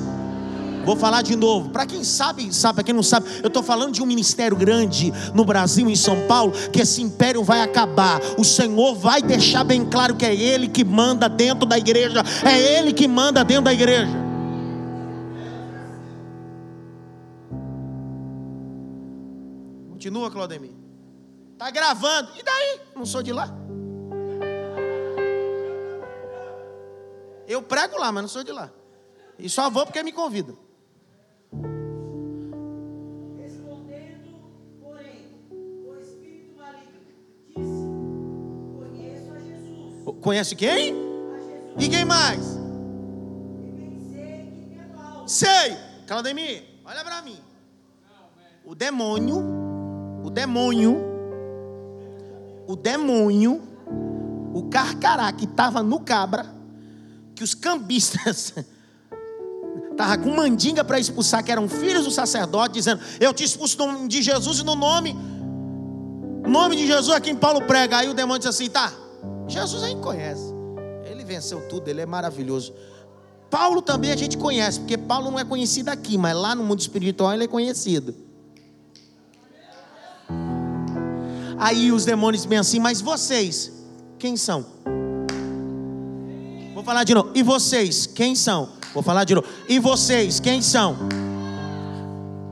Speaker 1: Vou falar de novo. Para quem sabe, sabe, para quem não sabe, eu estou falando de um ministério grande no Brasil, em São Paulo, que esse império vai acabar. O Senhor vai deixar bem claro que é Ele que manda dentro da igreja. É Ele que manda dentro da igreja. Continua, Claudemir. Tá gravando. E daí? Não sou de lá. Eu prego lá, mas não sou de lá. E só vou porque me convidam. Conhece quem? E quem mais? Sei. Claudemir, olha para mim. O demônio, o demônio, o demônio, o carcará que estava no cabra, que os cambistas *laughs* estavam com mandinga para expulsar, que eram filhos do sacerdote, dizendo: Eu te expulso de Jesus e no nome, nome de Jesus é quem Paulo prega. Aí o demônio diz assim: Tá, Jesus a gente conhece. Ele venceu tudo, ele é maravilhoso. Paulo também a gente conhece, porque Paulo não é conhecido aqui, mas lá no mundo espiritual ele é conhecido. Aí os demônios vêm assim, mas vocês, quem são? Vou falar de novo. E vocês, quem são? Vou falar de novo. E vocês, quem são?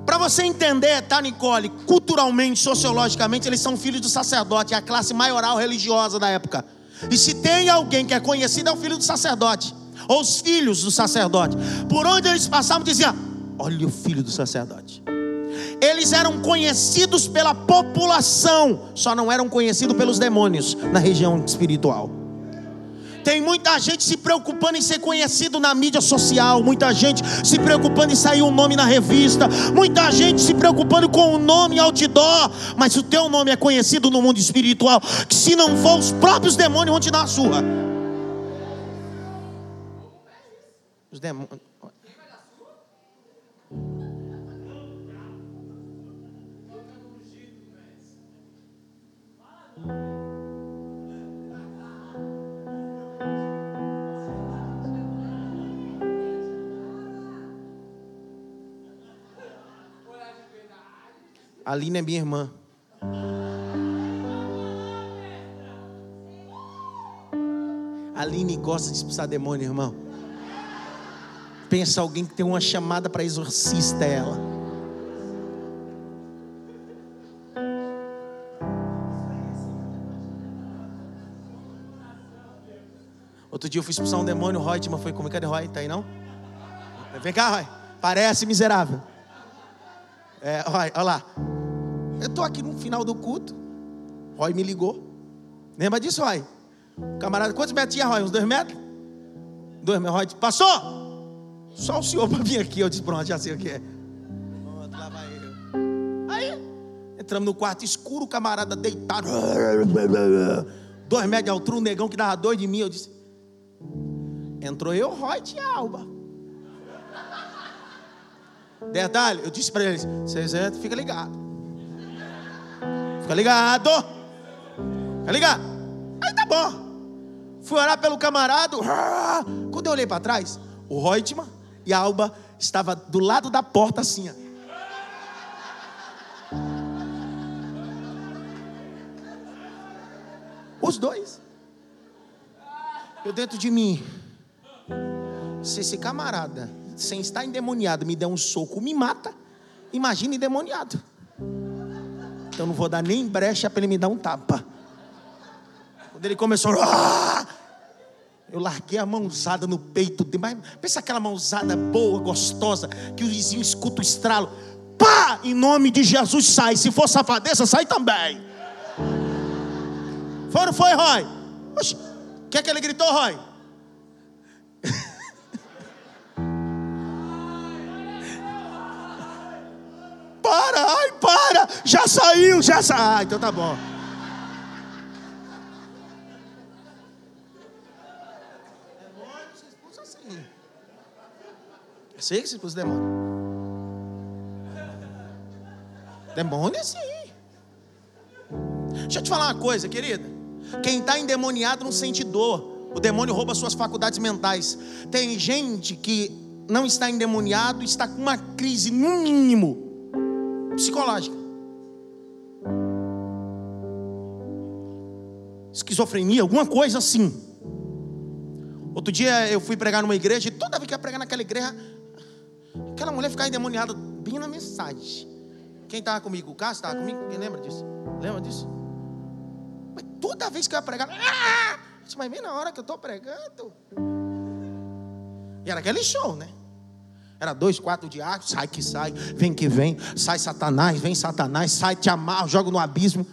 Speaker 1: Para você entender, tá, Nicole? Culturalmente, sociologicamente, eles são filhos do sacerdote, a classe maioral religiosa da época. E se tem alguém que é conhecido, é o filho do sacerdote, ou os filhos do sacerdote. Por onde eles passavam, diziam: Olha o filho do sacerdote. Eles eram conhecidos pela população, só não eram conhecidos pelos demônios na região espiritual. Tem muita gente se preocupando em ser conhecido na mídia social, muita gente se preocupando em sair um nome na revista, muita gente se preocupando com o um nome outdoor, mas o teu nome é conhecido no mundo espiritual, que se não for os próprios demônios vão te dar a surra. Os demônios. Aline é minha irmã. Aline gosta de expulsar demônio, irmão. Pensa alguém que tem uma chamada para exorcista ela. Outro dia eu fui expulsar um demônio, o Reutemann foi comigo. Cadê o Roy? Tá aí não? Vem cá, Roy. Parece miserável. É, Roy, olha lá. Eu tô aqui no final do culto. Roy me ligou. Lembra disso, Roy? Camarada, quantos metros tinha, Roy? Uns dois metros? Dois metros. Roy disse, passou? Só o senhor *laughs* para vir aqui. Eu disse, pronto, já sei o que é. Pronto, lá vai eu. Aí, entramos no quarto escuro, o camarada deitado. Dois metros de altura, um negão que dava dois de mim. Eu disse, Entrou eu, Roy e Alba. Detalhe, eu disse para eles: vocês entram, fica ligado. Fica ligado. Fica ligado. Aí tá bom. Fui orar pelo camarada. Quando eu olhei para trás, o Reutemann e a Alba estavam do lado da porta assim. Ó. Os dois. Eu dentro de mim. Se esse camarada, sem estar endemoniado, me der um soco, me mata, imagine endemoniado. Então não vou dar nem brecha para ele me dar um tapa. Quando ele começou, ah! eu larguei a mãozada no peito dele. Pensa aquela mãozada boa, gostosa, que o vizinho escuta o estralo. Pá! Em nome de Jesus sai. Se for safadeza, sai também. Foi foi, Roy? O que é que ele gritou, Roy? Para, ai, para, já saiu, já saiu. Ah, então tá bom. Eu sei que se expulsa demônio. Demônio assim. Deixa eu te falar uma coisa, querida. Quem está endemoniado não sente dor. O demônio rouba suas faculdades mentais. Tem gente que não está endemoniado, está com uma crise, no mínimo, psicológica. Esquizofrenia, alguma coisa assim. Outro dia eu fui pregar numa igreja e toda vez que eu ia pregar naquela igreja, aquela mulher ficava endemoniada bem na mensagem. Quem estava comigo? O Cássio estava comigo? Quem lembra disso? Lembra disso? Mas toda vez que eu ia pregar, ah! mas vem na hora que eu estou pregando. E era aquele show, né? Era dois, quatro diáconos, sai que sai, vem que vem, sai Satanás, vem Satanás, sai, te amarro, joga no abismo.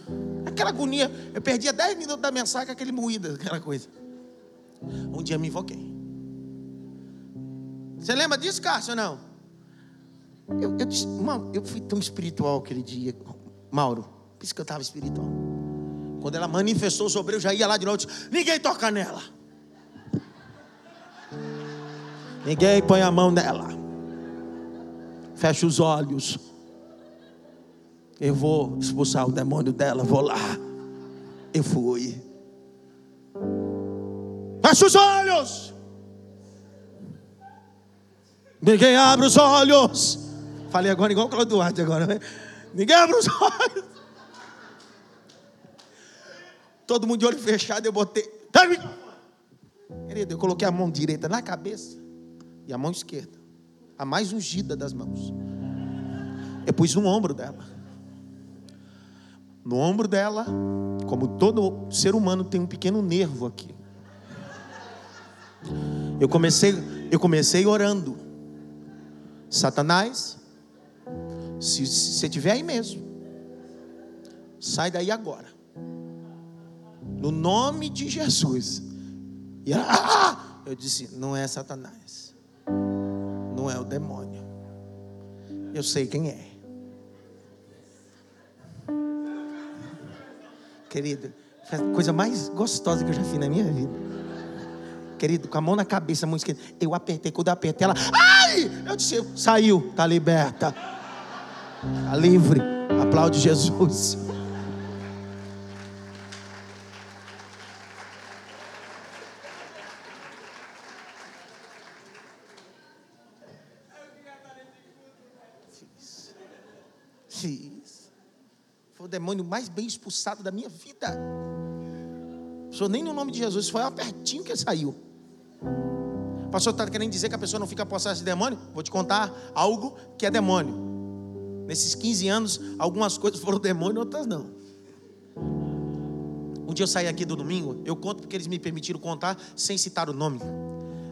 Speaker 1: Aquela agonia, eu perdia dez minutos da mensagem com aquele moído, *laughs* aquela coisa. Um dia me invoquei. Você lembra disso, Cássio, ou não? Eu, eu disse, eu fui tão espiritual aquele dia, Mauro. Por isso que eu estava espiritual. Quando ela manifestou sobre eu, já ia lá de novo. Ninguém toca nela. Ninguém põe a mão nela. Fecha os olhos. Eu vou expulsar o demônio dela, vou lá. Eu fui. Fecha os olhos. Ninguém abre os olhos. Falei agora igual o Claudio Duarte agora. Né? Ninguém abre os *laughs* olhos. Todo mundo de olho fechado, eu botei. Querido, eu coloquei a mão direita na cabeça e a mão esquerda a mais ungida das mãos. Eu pus no ombro dela. No ombro dela, como todo ser humano tem um pequeno nervo aqui. Eu comecei, eu comecei orando. Satanás, se você estiver aí mesmo, sai daí agora. No nome de Jesus. E ela, ah! eu disse: não é Satanás não é o demônio. Eu sei quem é. Querido, coisa mais gostosa que eu já fiz na minha vida. Querido, com a mão na cabeça, mão esquerda. Eu apertei, quando eu apertei ela, ai! Eu disse, saiu, está liberta. Está livre. Aplaude Jesus. Demônio mais bem expulsado da minha vida. Pastor, nem no nome de Jesus, foi pertinho que saiu. Pastor, está querendo dizer que a pessoa não fica possessa de demônio? Vou te contar algo que é demônio. Nesses 15 anos, algumas coisas foram demônio, outras não. Um dia eu saí aqui do domingo, eu conto porque eles me permitiram contar sem citar o nome.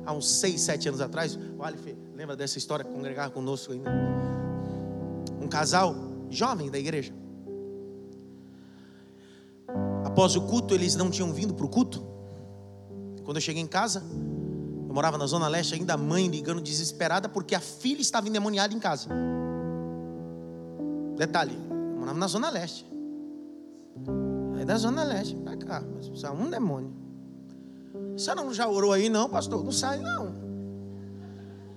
Speaker 1: Há uns 6, 7 anos atrás, o Aleph, lembra dessa história? Congregar conosco ainda. Um casal jovem da igreja. Após o culto, eles não tinham vindo para o culto. Quando eu cheguei em casa, eu morava na Zona Leste ainda, a mãe ligando desesperada porque a filha estava endemoniada em casa. Detalhe, eu morava na Zona Leste. Aí da Zona Leste para cá, mas só um demônio. Senhora não já orou aí, não, pastor? Não sai, não.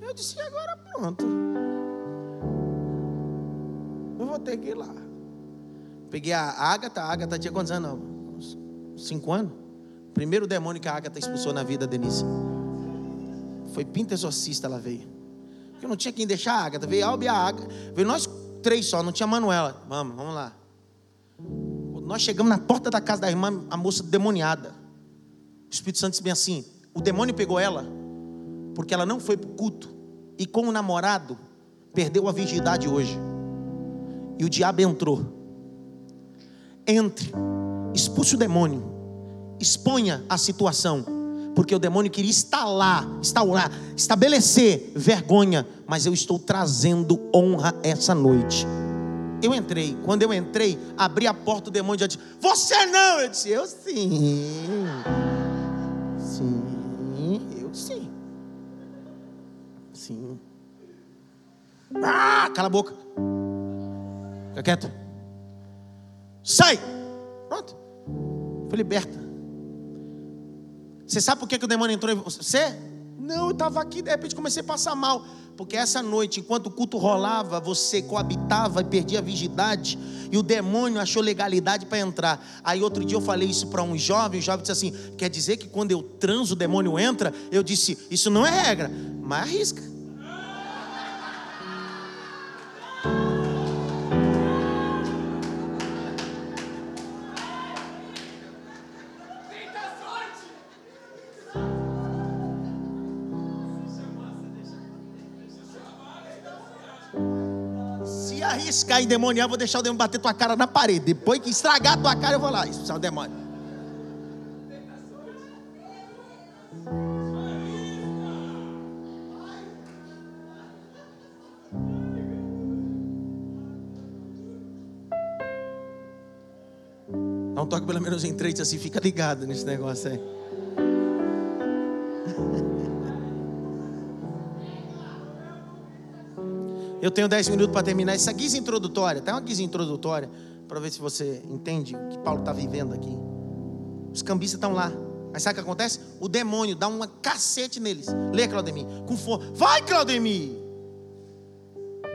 Speaker 1: Eu disse, agora pronto. Eu vou ter que ir lá. Peguei a Agatha, a Agatha tinha quantos anos? Cinco anos. Primeiro demônio que a Agatha expulsou na vida, Denise. Foi pinta exorcista, ela veio. Porque não tinha quem deixar a Agatha. Veio Alba e a Agatha. Veio nós três só, não tinha Manuela. Vamos, vamos lá. Nós chegamos na porta da casa da irmã, a moça demoniada. O Espírito Santo disse bem assim: o demônio pegou ela, porque ela não foi para o culto. E com o namorado, perdeu a virgindade hoje. E o diabo entrou. Entre, expulse o demônio, exponha a situação, porque o demônio queria instalar, instaurar, estabelecer vergonha, mas eu estou trazendo honra essa noite. Eu entrei, quando eu entrei, abri a porta, o demônio já disse: Você não! Eu disse: Eu sim. Sim, eu sim. Sim. Ah, cala a boca. Fica quieto. Sai! Pronto. Foi liberta. Você sabe por que, que o demônio entrou em você? Não, eu estava aqui, de repente comecei a passar mal. Porque essa noite, enquanto o culto rolava, você coabitava e perdia a virgindade, e o demônio achou legalidade para entrar. Aí outro dia eu falei isso para um jovem, o jovem disse assim: quer dizer que quando eu transo o demônio entra? Eu disse: isso não é regra, mas arrisca. Arriscar endemoniar, vou deixar o demônio bater tua cara na parede. Depois que estragar tua cara, eu vou lá expulsar o demônio. Um toque pelo menos em três assim, fica ligado nesse negócio aí. Eu tenho 10 minutos para terminar essa guisa introdutória. Tem uma guisa introdutória para ver se você entende o que Paulo está vivendo aqui. Os cambistas estão lá. Mas sabe o que acontece? O demônio dá uma cacete neles. Lê, Claudemir. Com força. Vai, Claudemir.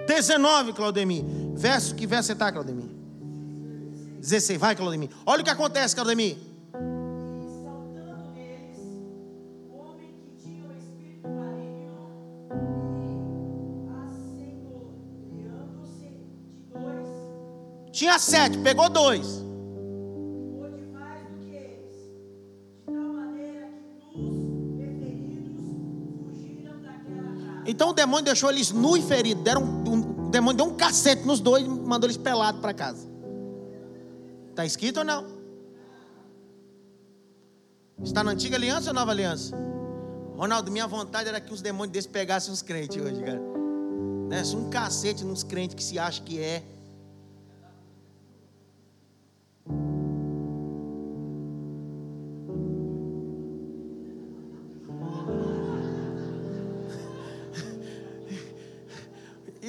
Speaker 1: 19, Claudemir. Verso, que verso você está, Claudemir? 16. Vai, Claudemir. Olha o que acontece, Claudemir. Sete, pegou dois. Então o demônio deixou eles nu e feridos. Deram, um, o demônio deu um cacete nos dois e mandou eles pelados para casa. Está escrito ou não? Está na antiga aliança ou nova aliança? Ronaldo, minha vontade era que os demônios desses pegassem os crentes hoje, cara. Desse um cacete nos crentes que se acha que é.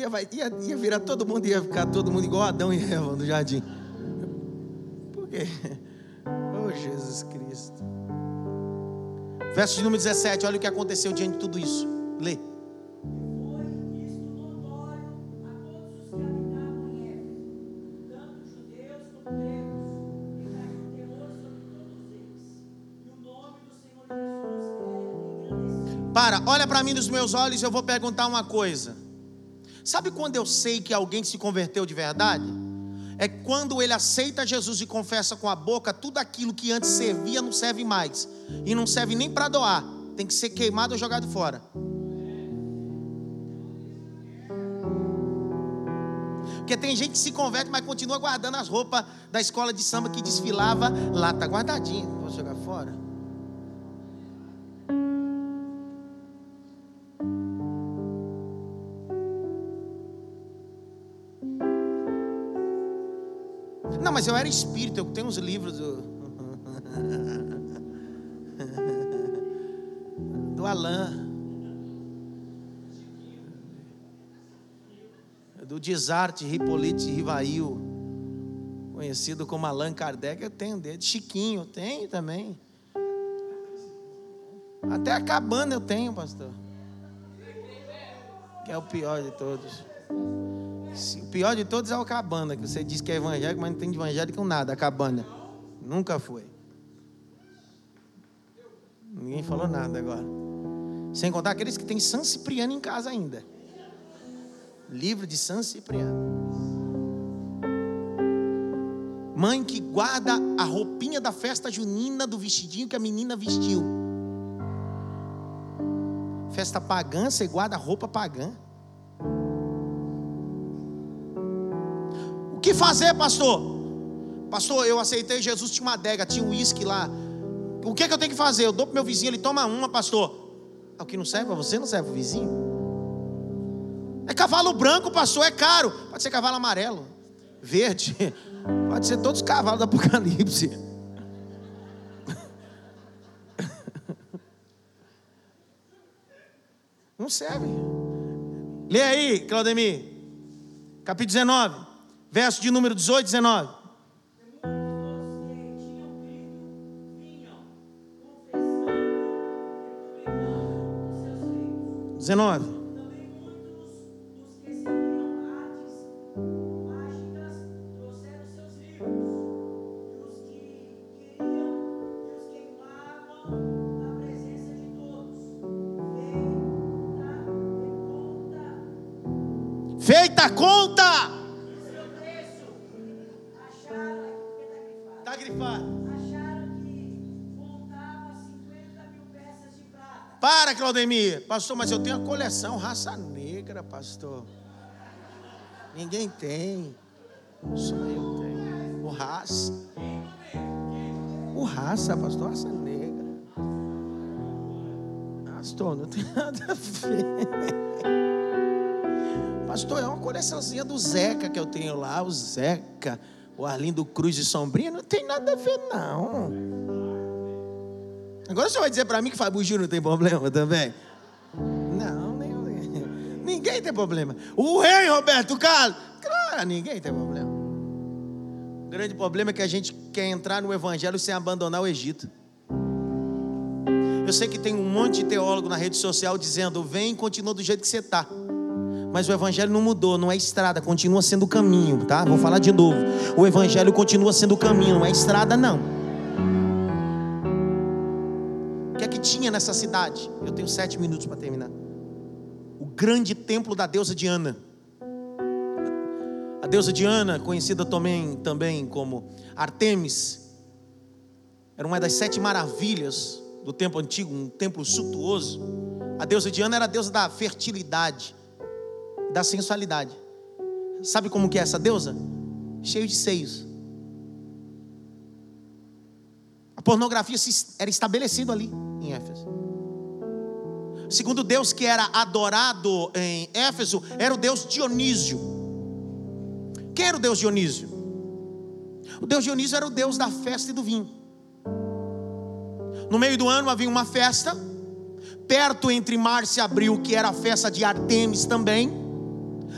Speaker 1: Ia, ia, ia virar todo mundo, ia ficar todo mundo igual Adão e Eva no jardim. Por quê? Oh, Jesus Cristo. Verso de número 17, olha o que aconteceu diante de tudo isso. Lê. Para, olha para mim nos meus olhos, eu vou perguntar uma coisa. Sabe quando eu sei que alguém se converteu de verdade? é quando ele aceita Jesus e confessa com a boca, tudo aquilo que antes servia não serve mais. E não serve nem para doar, tem que ser queimado ou jogado fora. Porque tem gente que se converte, mas continua guardando as roupas da escola de samba que desfilava lá, tá guardadinho. Vou jogar fora. Mas eu era espírito, eu tenho uns livros do. *laughs* do Alain. do Desarte Hippolyte Rivail, conhecido como Allan Kardec, eu tenho dele. Chiquinho, eu tenho também. Até a cabana eu tenho, pastor. Que é o pior de todos. O pior de todos é o cabana, que você diz que é evangélico, mas não tem de evangélico nada, a cabana. Nunca foi. Ninguém falou nada agora. Sem contar aqueles que têm San Cipriano em casa ainda. Livro de San Cipriano. Mãe que guarda a roupinha da festa junina do vestidinho que a menina vestiu. Festa pagã, você guarda roupa pagã. O que fazer, pastor? Pastor, eu aceitei Jesus, tinha uma adega, tinha um uísque lá. O que, é que eu tenho que fazer? Eu dou para meu vizinho, ele toma uma, pastor. É o que não serve para você, não serve para o vizinho. É cavalo branco, pastor, é caro. Pode ser cavalo amarelo, verde. *laughs* Pode ser todos os cavalos do Apocalipse. *laughs* Não serve. Lê aí, Claudemir. Capítulo 19, verso de número 18 19. 19. Feita a conta. Claudemir. Pastor, mas eu tenho a coleção raça negra, pastor. Ninguém tem. Só eu tenho. O raça. O raça, pastor, raça negra. Pastor, não tem nada a ver. Pastor, é uma coleçãozinha do Zeca que eu tenho lá, o Zeca, o Arlindo Cruz de Sombrinha, não tem nada a ver, não. Agora você vai dizer para mim que Fábio Júnior não tem problema também? Não, nem, *laughs* ninguém tem problema. O rei Roberto Carlos, claro, ninguém tem problema. O grande problema é que a gente quer entrar no Evangelho sem abandonar o Egito. Eu sei que tem um monte de teólogo na rede social dizendo: vem e continua do jeito que você está. Mas o evangelho não mudou, não é estrada, continua sendo o caminho, tá? Vou falar de novo. O evangelho continua sendo o caminho, não é estrada não. Que tinha nessa cidade? Eu tenho sete minutos para terminar. O grande templo da deusa Diana. A deusa Diana, conhecida também, também como Artemis, era uma das sete maravilhas do templo antigo, um templo suntuoso. A deusa Diana era a deusa da fertilidade da sensualidade. Sabe como que é essa deusa? Cheio de seios. A pornografia era estabelecida ali em Éfeso. Segundo Deus que era adorado em Éfeso era o Deus Dionísio. Quem era o Deus Dionísio? O Deus Dionísio era o Deus da festa e do vinho. No meio do ano havia uma festa, perto entre março e abril, que era a festa de Artemis também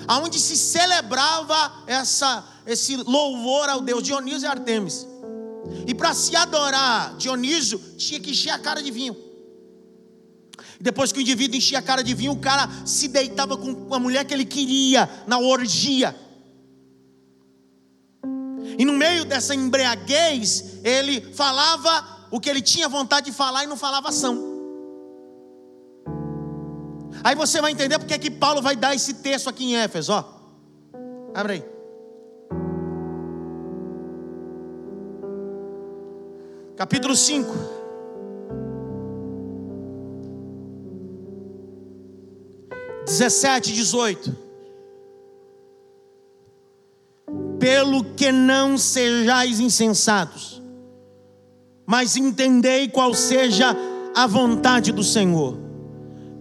Speaker 1: aonde se celebrava essa, esse louvor ao Deus Dionísio e Artemis. E para se adorar Dionísio, tinha que encher a cara de vinho. Depois que o indivíduo enchia a cara de vinho, o cara se deitava com a mulher que ele queria na orgia. E no meio dessa embriaguez, ele falava o que ele tinha vontade de falar e não falava ação. Aí você vai entender porque é que Paulo vai dar esse texto aqui em Éfeso, ó. Abre aí. Capítulo 5. Dezessete, dezoito. Pelo que não sejais insensatos, mas entendei qual seja a vontade do Senhor,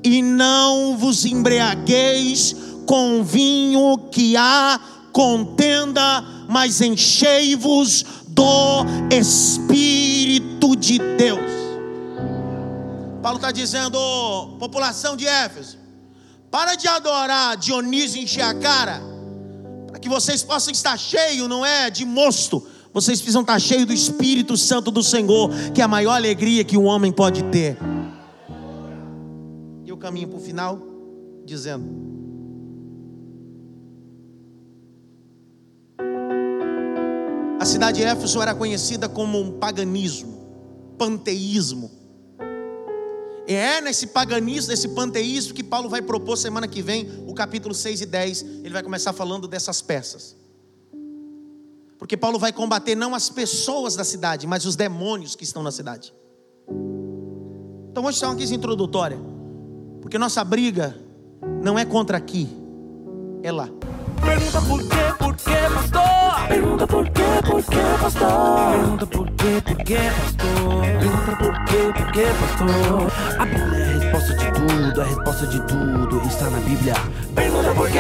Speaker 1: e não vos embriagueis com vinho que há contenda, mas enchei-vos do Espírito de Deus. Paulo está dizendo, população de Éfeso, para de adorar Dionísio encher a cara, para que vocês possam estar cheios, não é de mosto, vocês precisam estar cheios do Espírito Santo do Senhor, que é a maior alegria que um homem pode ter. E eu caminho para o final, dizendo: A cidade de Éfeso era conhecida como um paganismo, panteísmo. E é nesse paganismo, nesse panteísmo que Paulo vai propor semana que vem, o capítulo 6 e 10, ele vai começar falando dessas peças. Porque Paulo vai combater não as pessoas da cidade, mas os demônios que estão na cidade. Então hoje está uma quis introdutória. Porque nossa briga não é contra aqui, é lá.
Speaker 2: Pergunta por quê, por quê, pastor? Pergunta por quê, por quê, pastor? Pergunta por quê, por quê, pastor? Pergunta por quê, por quê, pastor? A Bíblia é a resposta de tudo, a resposta de tudo está na Bíblia. Pergunta por quê?